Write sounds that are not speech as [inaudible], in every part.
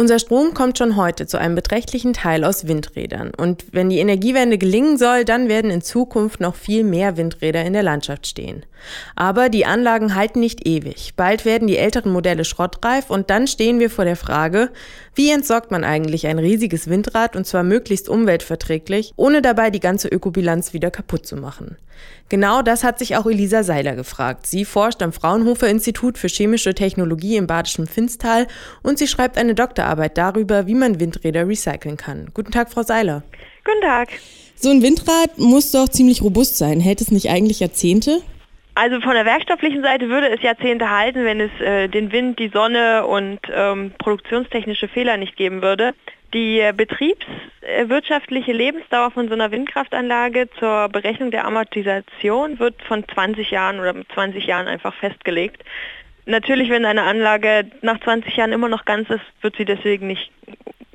Unser Strom kommt schon heute zu einem beträchtlichen Teil aus Windrädern. Und wenn die Energiewende gelingen soll, dann werden in Zukunft noch viel mehr Windräder in der Landschaft stehen. Aber die Anlagen halten nicht ewig. Bald werden die älteren Modelle schrottreif und dann stehen wir vor der Frage, wie entsorgt man eigentlich ein riesiges Windrad und zwar möglichst umweltverträglich, ohne dabei die ganze Ökobilanz wieder kaputt zu machen. Genau das hat sich auch Elisa Seiler gefragt. Sie forscht am Fraunhofer Institut für chemische Technologie im badischen Finstal und sie schreibt eine Doktorarbeit darüber, wie man Windräder recyceln kann. Guten Tag, Frau Seiler. Guten Tag. So ein Windrad muss doch ziemlich robust sein. Hält es nicht eigentlich Jahrzehnte? Also von der werkstofflichen Seite würde es Jahrzehnte halten, wenn es äh, den Wind, die Sonne und ähm, produktionstechnische Fehler nicht geben würde. Die betriebswirtschaftliche Lebensdauer von so einer Windkraftanlage zur Berechnung der Amortisation wird von 20 Jahren oder 20 Jahren einfach festgelegt. Natürlich, wenn eine Anlage nach 20 Jahren immer noch ganz ist, wird sie deswegen nicht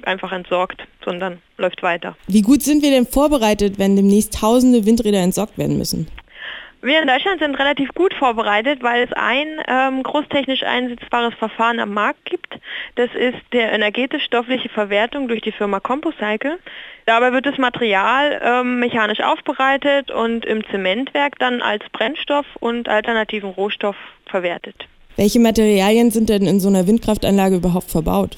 einfach entsorgt, sondern läuft weiter. Wie gut sind wir denn vorbereitet, wenn demnächst tausende Windräder entsorgt werden müssen? Wir in Deutschland sind relativ gut vorbereitet, weil es ein ähm, großtechnisch einsetzbares Verfahren am Markt gibt. Das ist der energetisch-stoffliche Verwertung durch die Firma Compocycle. Dabei wird das Material ähm, mechanisch aufbereitet und im Zementwerk dann als Brennstoff und alternativen Rohstoff verwertet. Welche Materialien sind denn in so einer Windkraftanlage überhaupt verbaut?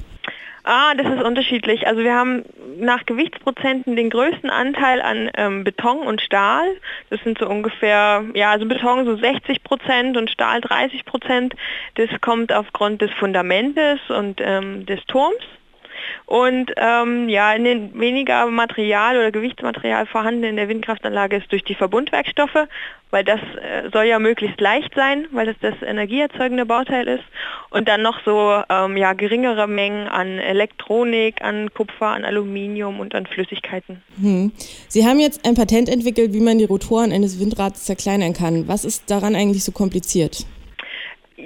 Ah, das ist unterschiedlich. Also wir haben nach Gewichtsprozenten den größten Anteil an ähm, Beton und Stahl. Das sind so ungefähr, ja, also Beton so 60 Prozent und Stahl 30 Prozent. Das kommt aufgrund des Fundamentes und ähm, des Turms. Und ähm, ja, in den weniger Material oder Gewichtsmaterial vorhanden in der Windkraftanlage ist durch die Verbundwerkstoffe, weil das äh, soll ja möglichst leicht sein, weil das das energieerzeugende Bauteil ist. Und dann noch so ähm, ja, geringere Mengen an Elektronik, an Kupfer, an Aluminium und an Flüssigkeiten. Hm. Sie haben jetzt ein Patent entwickelt, wie man die Rotoren eines Windrads zerkleinern kann. Was ist daran eigentlich so kompliziert?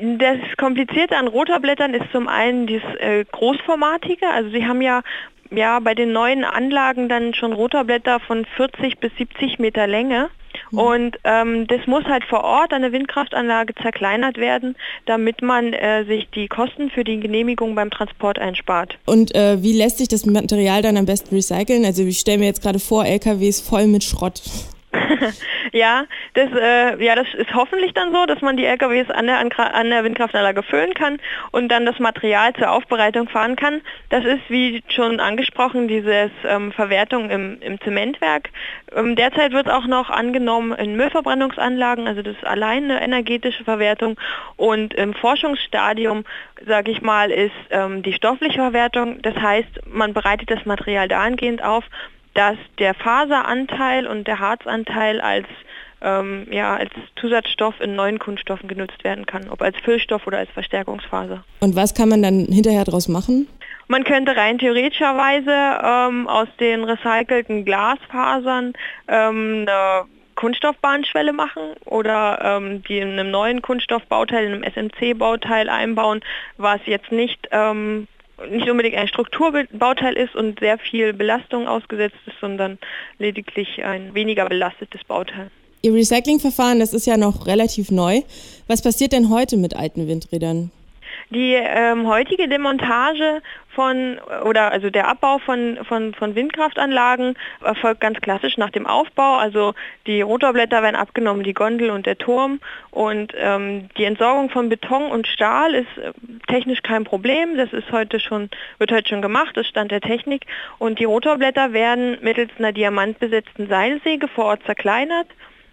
Das Komplizierte an Rotorblättern ist zum einen das äh, Großformatige. Also Sie haben ja, ja bei den neuen Anlagen dann schon Rotorblätter von 40 bis 70 Meter Länge. Mhm. Und ähm, das muss halt vor Ort an der Windkraftanlage zerkleinert werden, damit man äh, sich die Kosten für die Genehmigung beim Transport einspart. Und äh, wie lässt sich das Material dann am besten recyceln? Also ich stelle mir jetzt gerade vor, LKWs voll mit Schrott. [laughs] [laughs] ja, das, äh, ja, das ist hoffentlich dann so, dass man die LKWs an der, an der Windkraftanlage füllen kann und dann das Material zur Aufbereitung fahren kann. Das ist, wie schon angesprochen, diese ähm, Verwertung im, im Zementwerk. Ähm, derzeit wird auch noch angenommen in Müllverbrennungsanlagen, also das ist allein eine energetische Verwertung. Und im Forschungsstadium, sage ich mal, ist ähm, die stoffliche Verwertung. Das heißt, man bereitet das Material dahingehend auf, dass der Faseranteil und der Harzanteil als ähm, ja, als Zusatzstoff in neuen Kunststoffen genutzt werden kann, ob als Füllstoff oder als Verstärkungsfaser. Und was kann man dann hinterher daraus machen? Man könnte rein theoretischerweise ähm, aus den recycelten Glasfasern ähm, eine Kunststoffbahnschwelle machen oder ähm, die in einem neuen Kunststoffbauteil, in einem SMC-Bauteil einbauen, was jetzt nicht ähm, nicht unbedingt ein Strukturbauteil ist und sehr viel Belastung ausgesetzt ist, sondern lediglich ein weniger belastetes Bauteil. Ihr Recyclingverfahren, das ist ja noch relativ neu. Was passiert denn heute mit alten Windrädern? Die ähm, heutige Demontage von oder also der Abbau von, von, von Windkraftanlagen erfolgt ganz klassisch nach dem Aufbau. Also die Rotorblätter werden abgenommen, die Gondel und der Turm. Und ähm, die Entsorgung von Beton und Stahl ist äh, technisch kein Problem. Das ist heute schon, wird heute schon gemacht, das Stand der Technik. Und die Rotorblätter werden mittels einer diamantbesetzten Seilsäge vor Ort zerkleinert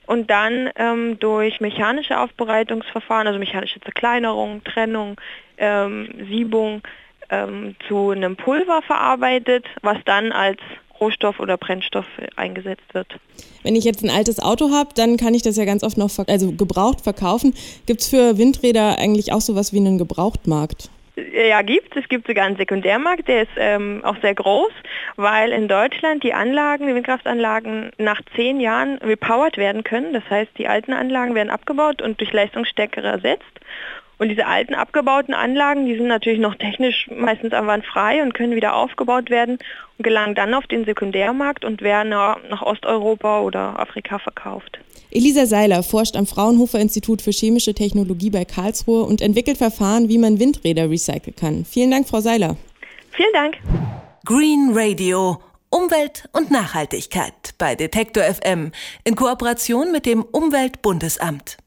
und dann ähm, durch mechanische Aufbereitungsverfahren, also mechanische Zerkleinerung, Trennung, ähm, Siebung ähm, zu einem Pulver verarbeitet, was dann als Rohstoff oder Brennstoff eingesetzt wird. Wenn ich jetzt ein altes Auto habe, dann kann ich das ja ganz oft noch also gebraucht verkaufen. Gibt es für Windräder eigentlich auch sowas wie einen Gebrauchtmarkt? Ja, gibt es. Es gibt sogar einen Sekundärmarkt, der ist ähm, auch sehr groß, weil in Deutschland die Anlagen, die Windkraftanlagen nach zehn Jahren repowered werden können. Das heißt, die alten Anlagen werden abgebaut und durch leistungsstärkere ersetzt. Und diese alten abgebauten Anlagen, die sind natürlich noch technisch meistens einwandfrei und können wieder aufgebaut werden und gelangen dann auf den Sekundärmarkt und werden nach Osteuropa oder Afrika verkauft. Elisa Seiler forscht am Fraunhofer Institut für Chemische Technologie bei Karlsruhe und entwickelt Verfahren, wie man Windräder recyceln kann. Vielen Dank, Frau Seiler. Vielen Dank. Green Radio. Umwelt und Nachhaltigkeit bei Detektor FM in Kooperation mit dem Umweltbundesamt.